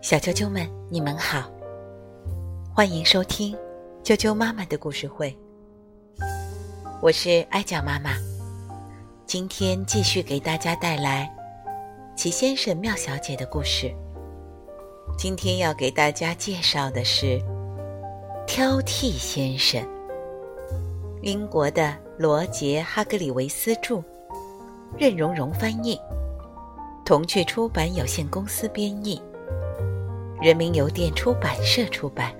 小啾啾们，你们好，欢迎收听啾啾妈妈的故事会。我是艾酱妈妈，今天继续给大家带来齐先生、妙小姐的故事。今天要给大家介绍的是挑剔先生，英国的罗杰·哈格里维斯著，任荣荣翻译，童趣出版有限公司编译，人民邮电出版社出版。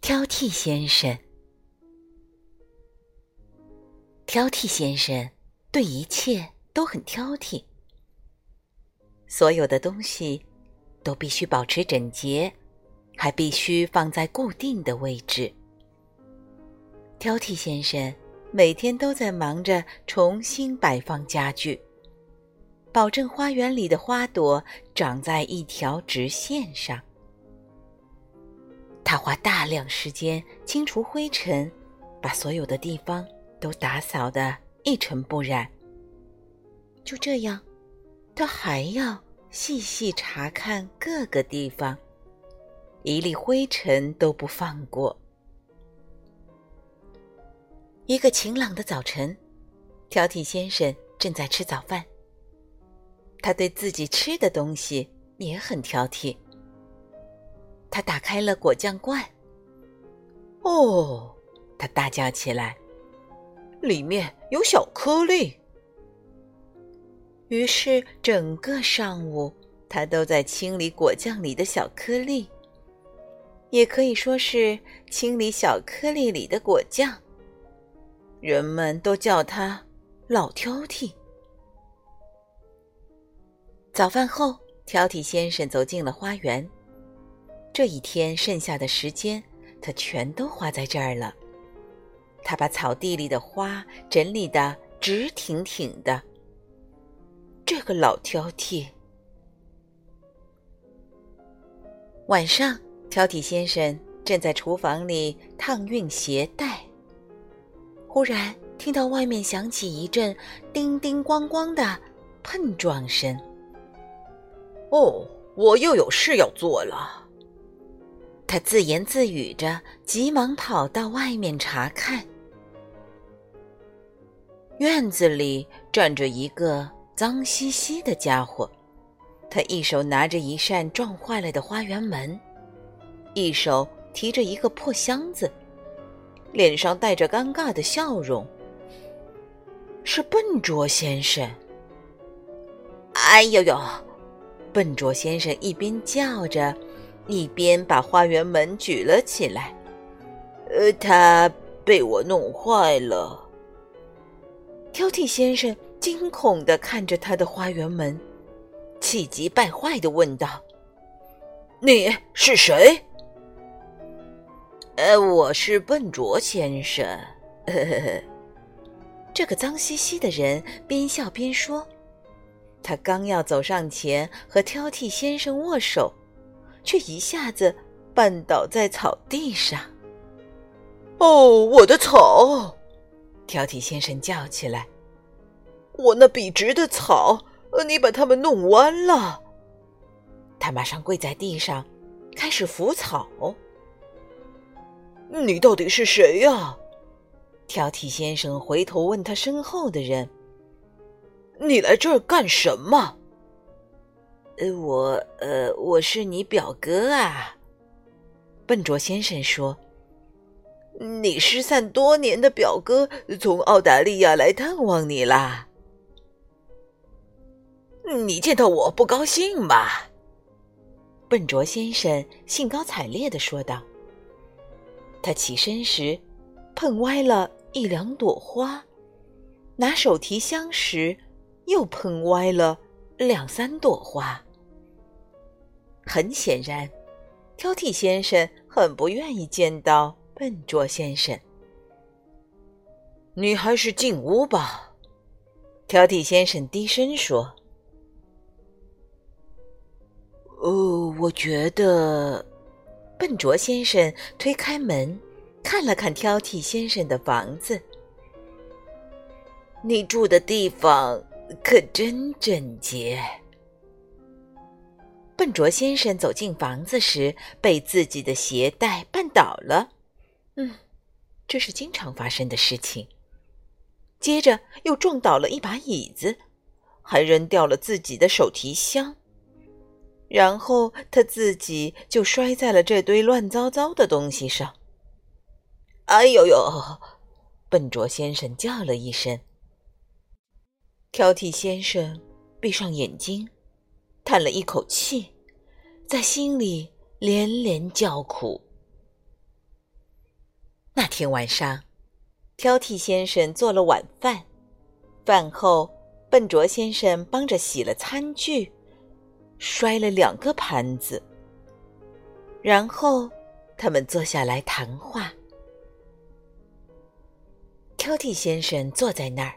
挑剔先生，挑剔先生对一切都很挑剔，所有的东西都必须保持整洁，还必须放在固定的位置。挑剔先生每天都在忙着重新摆放家具，保证花园里的花朵长在一条直线上。他花大量时间清除灰尘，把所有的地方都打扫得一尘不染。就这样，他还要细细查看各个地方，一粒灰尘都不放过。一个晴朗的早晨，挑剔先生正在吃早饭。他对自己吃的东西也很挑剔。他打开了果酱罐。哦，他大叫起来：“里面有小颗粒！”于是整个上午，他都在清理果酱里的小颗粒，也可以说是清理小颗粒里的果酱。人们都叫他“老挑剔”。早饭后，挑剔先生走进了花园。这一天剩下的时间，他全都花在这儿了。他把草地里的花整理的直挺挺的。这个老挑剔。晚上，挑剔先生正在厨房里烫熨鞋带，忽然听到外面响起一阵叮叮咣咣的碰撞声。哦，我又有事要做了。他自言自语着，急忙跑到外面查看。院子里站着一个脏兮兮的家伙，他一手拿着一扇撞坏了的花园门，一手提着一个破箱子，脸上带着尴尬的笑容。是笨拙先生。哎呦呦！笨拙先生一边叫着。一边把花园门举了起来，呃，他被我弄坏了。挑剔先生惊恐的看着他的花园门，气急败坏的问道：“你是谁？”“呃，我是笨拙先生。”呵呵呵。这个脏兮兮的人边笑边说，他刚要走上前和挑剔先生握手。却一下子绊倒在草地上。哦，我的草！挑剔先生叫起来：“我那笔直的草，你把它们弄弯了！”他马上跪在地上，开始扶草。你到底是谁呀？挑剔先生回头问他身后的人：“你来这儿干什么？”呃，我呃，我是你表哥啊，笨拙先生说：“你失散多年的表哥从澳大利亚来探望你啦。你见到我不高兴吧？”笨拙先生兴高采烈的说道。他起身时碰歪了一两朵花，拿手提箱时又碰歪了两三朵花。很显然，挑剔先生很不愿意见到笨拙先生。你还是进屋吧，挑剔先生低声说。“哦，我觉得……”笨拙先生推开门，看了看挑剔先生的房子，你住的地方可真整洁。笨拙先生走进房子时，被自己的鞋带绊倒了。嗯，这是经常发生的事情。接着又撞倒了一把椅子，还扔掉了自己的手提箱。然后他自己就摔在了这堆乱糟糟的东西上。哎呦呦！笨拙先生叫了一声。挑剔先生闭上眼睛，叹了一口气，在心里连连叫苦。那天晚上，挑剔先生做了晚饭，饭后，笨拙先生帮着洗了餐具，摔了两个盘子。然后，他们坐下来谈话。挑剔先生坐在那儿，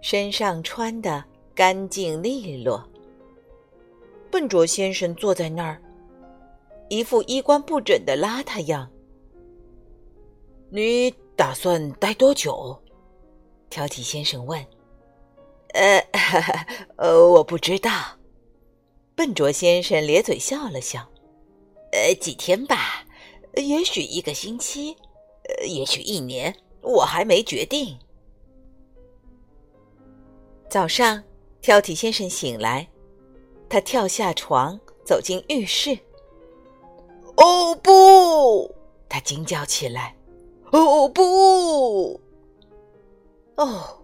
身上穿的干净利落。笨拙先生坐在那儿，一副衣冠不整的邋遢样。你打算待多久？挑剔先生问。呃，呃，我不知道。笨拙先生咧嘴笑了笑。呃，几天吧，也许一个星期，呃，也许一年。我还没决定。早上，挑剔先生醒来，他跳下床，走进浴室。哦不！他惊叫起来。哦不！哦，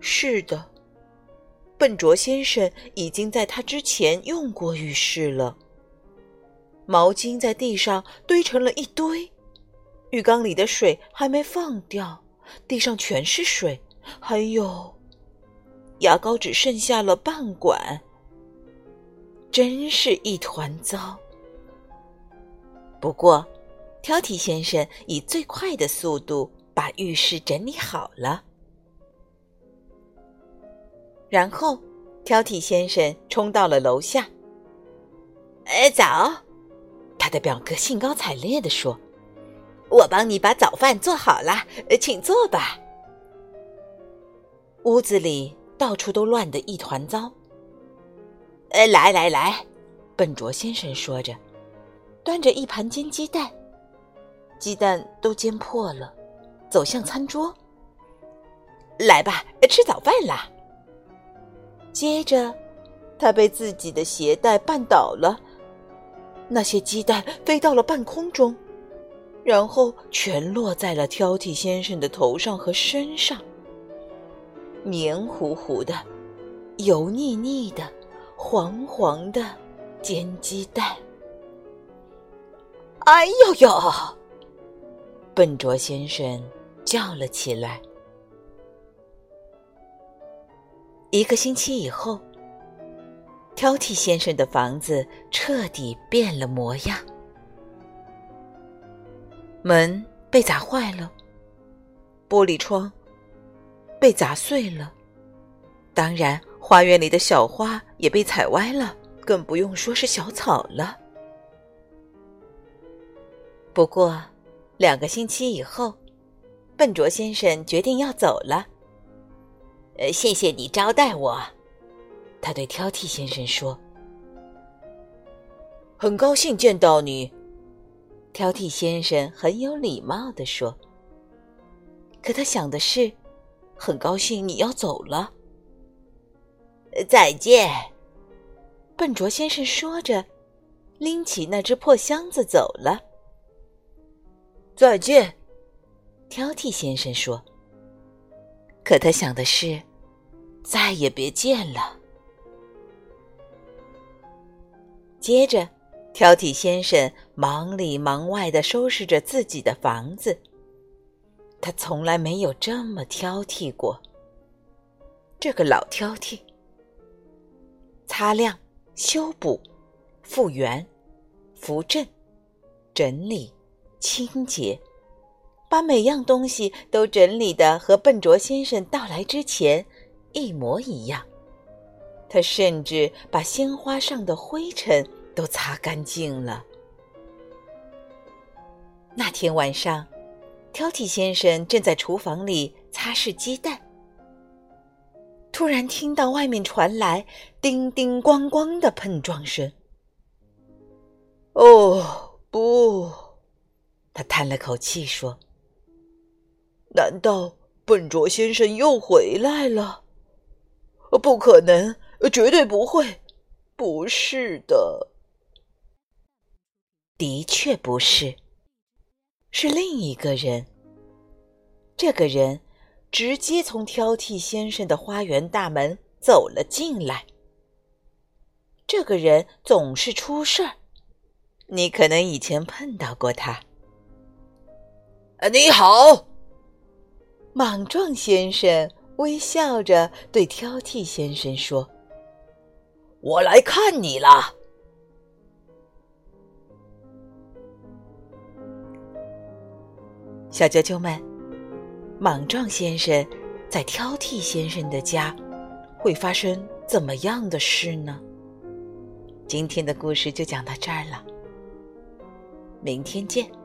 是的，笨拙先生已经在他之前用过浴室了。毛巾在地上堆成了一堆。浴缸里的水还没放掉，地上全是水，还有牙膏只剩下了半管，真是一团糟。不过，挑剔先生以最快的速度把浴室整理好了，然后挑剔先生冲到了楼下。“哎，早！”他的表哥兴高采烈地说。我帮你把早饭做好了，请坐吧。屋子里到处都乱得一团糟。呃，来来来，笨拙先生说着，端着一盘煎鸡蛋，鸡蛋都煎破了，走向餐桌。来吧，吃早饭啦。接着，他被自己的鞋带绊倒了，那些鸡蛋飞到了半空中。然后全落在了挑剔先生的头上和身上，黏糊糊的、油腻腻的、黄黄的煎鸡蛋。哎呦呦！笨拙先生叫了起来。一个星期以后，挑剔先生的房子彻底变了模样。门被砸坏了，玻璃窗被砸碎了，当然，花园里的小花也被踩歪了，更不用说是小草了。不过，两个星期以后，笨拙先生决定要走了。呃，谢谢你招待我，他对挑剔先生说：“很高兴见到你。”挑剔先生很有礼貌地说：“可他想的是，很高兴你要走了。”再见，笨拙先生说着，拎起那只破箱子走了。再见，挑剔先生说。可他想的是，再也别见了。接着。挑剔先生忙里忙外的收拾着自己的房子。他从来没有这么挑剔过。这个老挑剔，擦亮、修补、复原、扶正、整理、清洁，把每样东西都整理的和笨拙先生到来之前一模一样。他甚至把鲜花上的灰尘。都擦干净了。那天晚上，挑剔先生正在厨房里擦拭鸡蛋。突然听到外面传来叮叮咣咣的碰撞声。哦，不！他叹了口气说：“难道笨拙先生又回来了？不可能，绝对不会！不是的，的确不是，是另一个人。这个人直接从挑剔先生的花园大门走了进来。这个人总是出事儿。”你可能以前碰到过他。你好，莽撞先生微笑着对挑剔先生说：“我来看你了。”小啾啾们，莽撞先生在挑剔先生的家会发生怎么样的事呢？今天的故事就讲到这儿了。明天见。